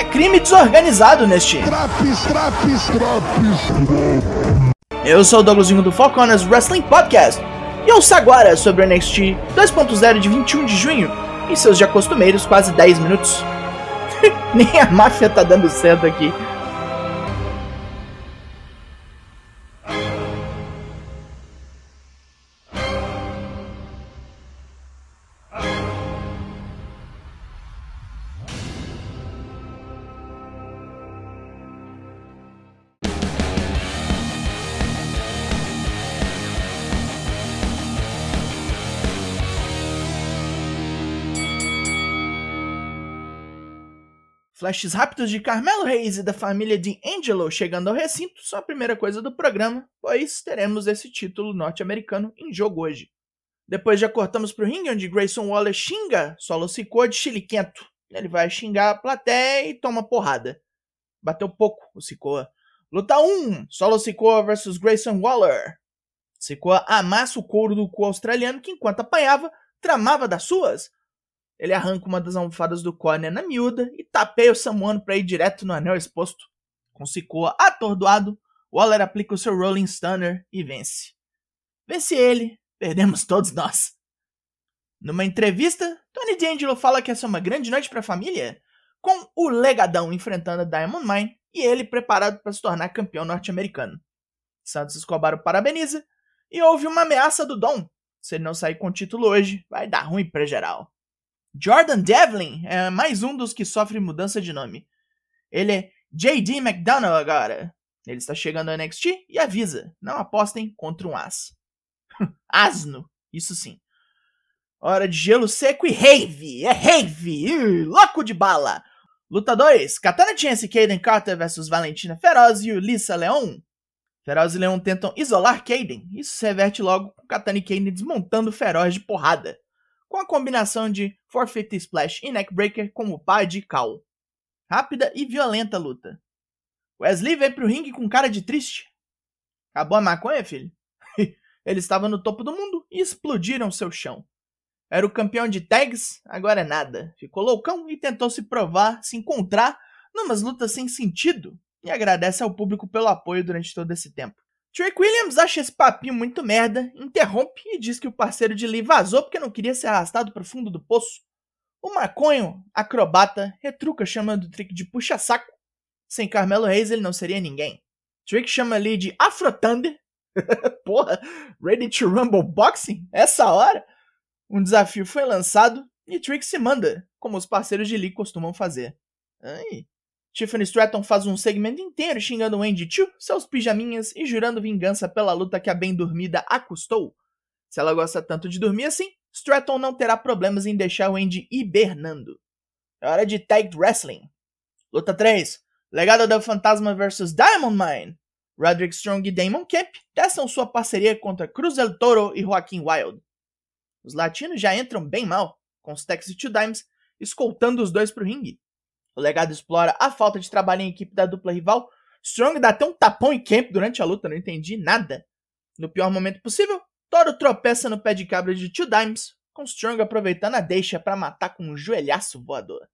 é crime desorganizado neste. Traps, traps, traps. Eu sou o Douglasinho do Falconas Wrestling Podcast e ouça agora sobre o NXT 2.0 de 21 de junho em seus já costumeiros quase 10 minutos. Nem a máfia tá dando certo aqui. Flashes rápidos de Carmelo Reis e da família de Angelo chegando ao recinto são a primeira coisa do programa, pois teremos esse título norte-americano em jogo hoje. Depois já cortamos pro ringue onde Grayson Waller xinga Solo Sikoa de chiliquento. Ele vai xingar a plateia e toma porrada. Bateu pouco o Sikoa. Luta 1, Solo Sikoa vs Grayson Waller. Sikoa amassa o couro do cu australiano que enquanto apanhava, tramava das suas, ele arranca uma das almofadas do corner na miúda e tapeia o Samuano para ir direto no anel exposto. Com Sikoa atordoado, Waller aplica o seu Rolling Stunner e vence. Vence ele, perdemos todos nós. Numa entrevista, Tony D'Angelo fala que essa é uma grande noite para a família, com o legadão enfrentando a Diamond Mine e ele preparado para se tornar campeão norte-americano. Santos Escobar o parabeniza e houve uma ameaça do Dom. Se ele não sair com o título hoje, vai dar ruim para geral. Jordan Devlin é mais um dos que sofre mudança de nome. Ele é JD McDonough agora. Ele está chegando ao NXT e avisa: não apostem contra um as. Asno, isso sim. Hora de gelo seco e rave! É rave! Uh, louco de bala! Luta 2: Katana Chance e Kaden Carter versus Valentina Feroz e Ulissa Leon. Feroz e Leon tentam isolar Kaden. Isso se reverte logo com Katana e Kaden desmontando Feroz de porrada com a combinação de 450 Splash e Neckbreaker como par de cal. Rápida e violenta luta. Wesley veio pro ringue com cara de triste. Acabou a maconha, filho? Ele estava no topo do mundo e explodiram seu chão. Era o campeão de tags, agora é nada. Ficou loucão e tentou se provar, se encontrar numas lutas sem sentido e agradece ao público pelo apoio durante todo esse tempo. Drake Williams acha esse papinho muito merda, interrompe e diz que o parceiro de Lee vazou porque não queria ser arrastado para o fundo do poço. O maconho, acrobata, retruca chamando o Trick de puxa-saco. Sem Carmelo Reis ele não seria ninguém. Trick chama Lee de Afro Thunder. Porra, Ready to Rumble Boxing? Essa hora? Um desafio foi lançado e Trick se manda, como os parceiros de Lee costumam fazer. Ai, Tiffany Stratton faz um segmento inteiro xingando Wendy Chu, seus pijaminhas e jurando vingança pela luta que a bem dormida a custou. Se ela gosta tanto de dormir assim, Stratton não terá problemas em deixar Wendy hibernando. É hora de Tag Wrestling. Luta 3. Legado do Fantasma vs Diamond Mine. Roderick Strong e Damon Kemp testam sua parceria contra Cruz del Toro e Joaquim Wild. Os latinos já entram bem mal, com os Texas Two Dimes escoltando os dois pro ringue. O legado explora a falta de trabalho em equipe da dupla rival. Strong dá até um tapão em Camp durante a luta, não entendi nada. No pior momento possível, Toro tropeça no pé de cabra de Two Dimes, com Strong aproveitando a deixa para matar com um joelhaço voador.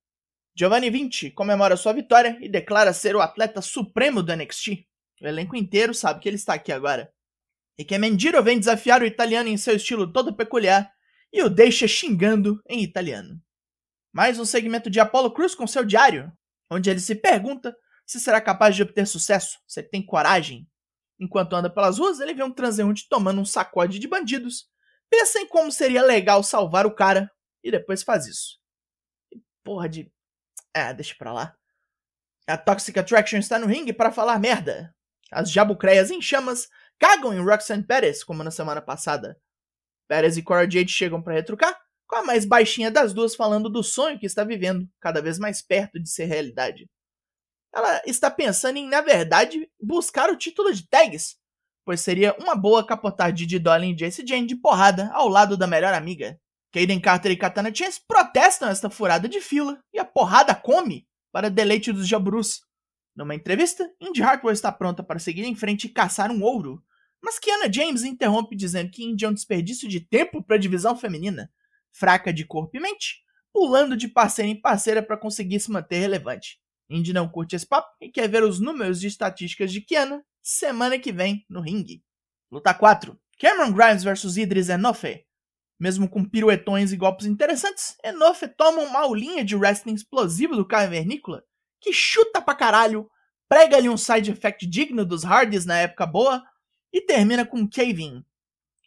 Giovanni Vinci comemora sua vitória e declara ser o atleta supremo do NXT. O elenco inteiro sabe que ele está aqui agora. E que Mendiro vem desafiar o italiano em seu estilo todo peculiar e o deixa xingando em italiano mais um segmento de Apollo Cruz com seu diário, onde ele se pergunta se será capaz de obter sucesso, se ele tem coragem. Enquanto anda pelas ruas, ele vê um transeunte tomando um sacode de bandidos, pensa em como seria legal salvar o cara e depois faz isso. porra de. É, deixa pra lá. A Toxic Attraction está no ringue para falar merda. As jabucreias em chamas cagam em Roxanne Perez, como na semana passada. Perez e Cora Jade chegam para retrucar, com a mais baixinha das duas falando do sonho que está vivendo, cada vez mais perto de ser realidade. Ela está pensando em, na verdade, buscar o título de tags, pois seria uma boa capotar Didi Dolly e Jace Jane de porrada ao lado da melhor amiga. Kaden Carter e Katana Chance protestam esta furada de fila e a porrada come para deleite dos jabrus. Numa entrevista, Indy Hartwell está pronta para seguir em frente e caçar um ouro, mas Kiana James interrompe dizendo que Indy é um desperdício de tempo para a divisão feminina fraca de corpo e mente, pulando de parceira em parceira para conseguir se manter relevante. Indy não curte esse papo e quer ver os números de estatísticas de Kiana semana que vem no ringue. Luta 4. Cameron Grimes vs Idris Enofe. Mesmo com piruetões e golpes interessantes, Enofe toma uma aulinha de wrestling explosivo do Caio Vernícola, que chuta pra caralho, prega ali um side effect digno dos Hardys na época boa e termina com um cave-in.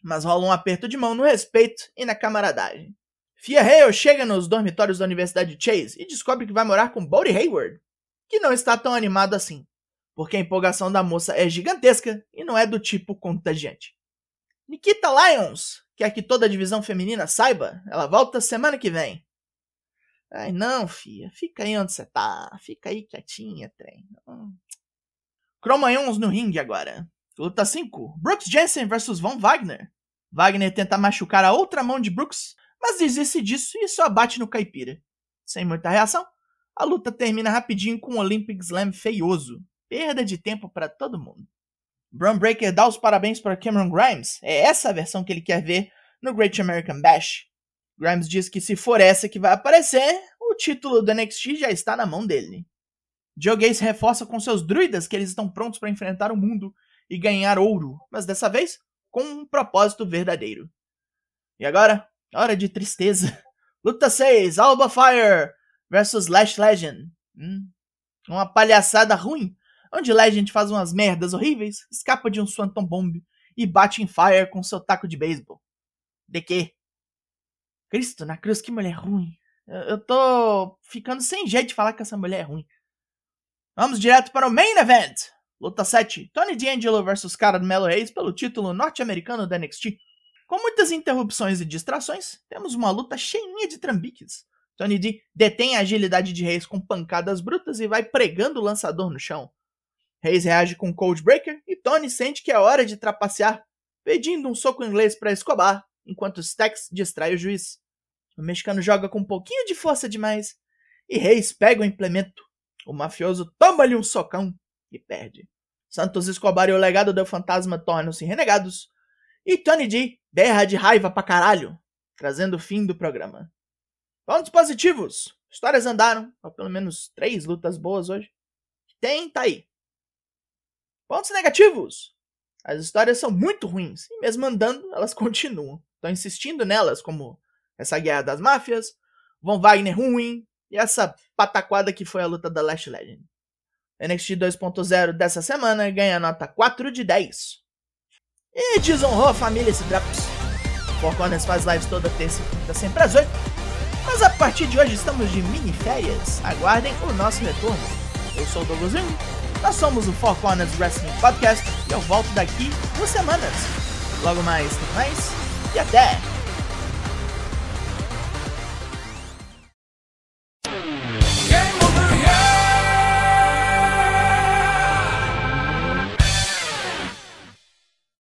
Mas rola um aperto de mão no respeito e na camaradagem. Fia Hale chega nos dormitórios da Universidade Chase e descobre que vai morar com Bodie Hayward, que não está tão animado assim, porque a empolgação da moça é gigantesca e não é do tipo contagiante. Nikita Lyons quer que toda a divisão feminina saiba, ela volta semana que vem. Ai não, fia, fica aí onde você tá, fica aí quietinha, trem. Hum. Cromanhons no ringue agora. Luta 5: Brooks Jensen vs Von Wagner. Wagner tenta machucar a outra mão de Brooks, mas desiste disso e só bate no caipira. Sem muita reação, a luta termina rapidinho com um Olympic Slam feioso. Perda de tempo para todo mundo. Braun Breaker dá os parabéns para Cameron Grimes. É essa a versão que ele quer ver no Great American Bash. Grimes diz que se for essa que vai aparecer, o título do NXT já está na mão dele. Joe Gacy reforça com seus druidas que eles estão prontos para enfrentar o mundo e ganhar ouro, mas dessa vez com um propósito verdadeiro. E agora, Hora de tristeza. Luta 6, Alba Fire versus Lash Legend. Hum, uma palhaçada ruim, onde Legend faz umas merdas horríveis, escapa de um Swanton Bomb e bate em Fire com seu taco de beisebol. De quê? Cristo na cruz, que mulher ruim. Eu, tô ficando sem jeito de falar que essa mulher é ruim. Vamos direto para o Main Event. Luta 7, Tony D'Angelo versus Cara do Melo Reis pelo título norte-americano da NXT. Com muitas interrupções e distrações, temos uma luta cheinha de trambiques. Tony D detém a agilidade de Reis com pancadas brutas e vai pregando o lançador no chão. Reis reage com Cold Breaker e Tony sente que é hora de trapacear, pedindo um soco inglês para Escobar, enquanto Stax distrai o juiz. O mexicano joga com um pouquinho de força demais e Reis pega o implemento. O mafioso toma-lhe um socão e perde. Santos Escobar e o legado do fantasma tornam-se renegados, e Tony D berra de raiva pra caralho, trazendo o fim do programa. Pontos positivos. Histórias andaram, pelo menos três lutas boas hoje. Tem, tá aí. Pontos negativos. As histórias são muito ruins, e mesmo andando, elas continuam. Estão insistindo nelas, como essa guerra das máfias, Von Wagner ruim, e essa pataquada que foi a luta da Last Legend. NXT 2.0 dessa semana ganha nota 4 de 10 e desonrou a família esse Drapos. Four Corners faz lives toda terça e quinta, sempre às 8. Mas a partir de hoje estamos de mini férias. Aguardem o nosso retorno. Eu sou o Douglasinho, nós somos o Four Corners Wrestling Podcast e eu volto daqui duas semanas. Logo mais, mais e até!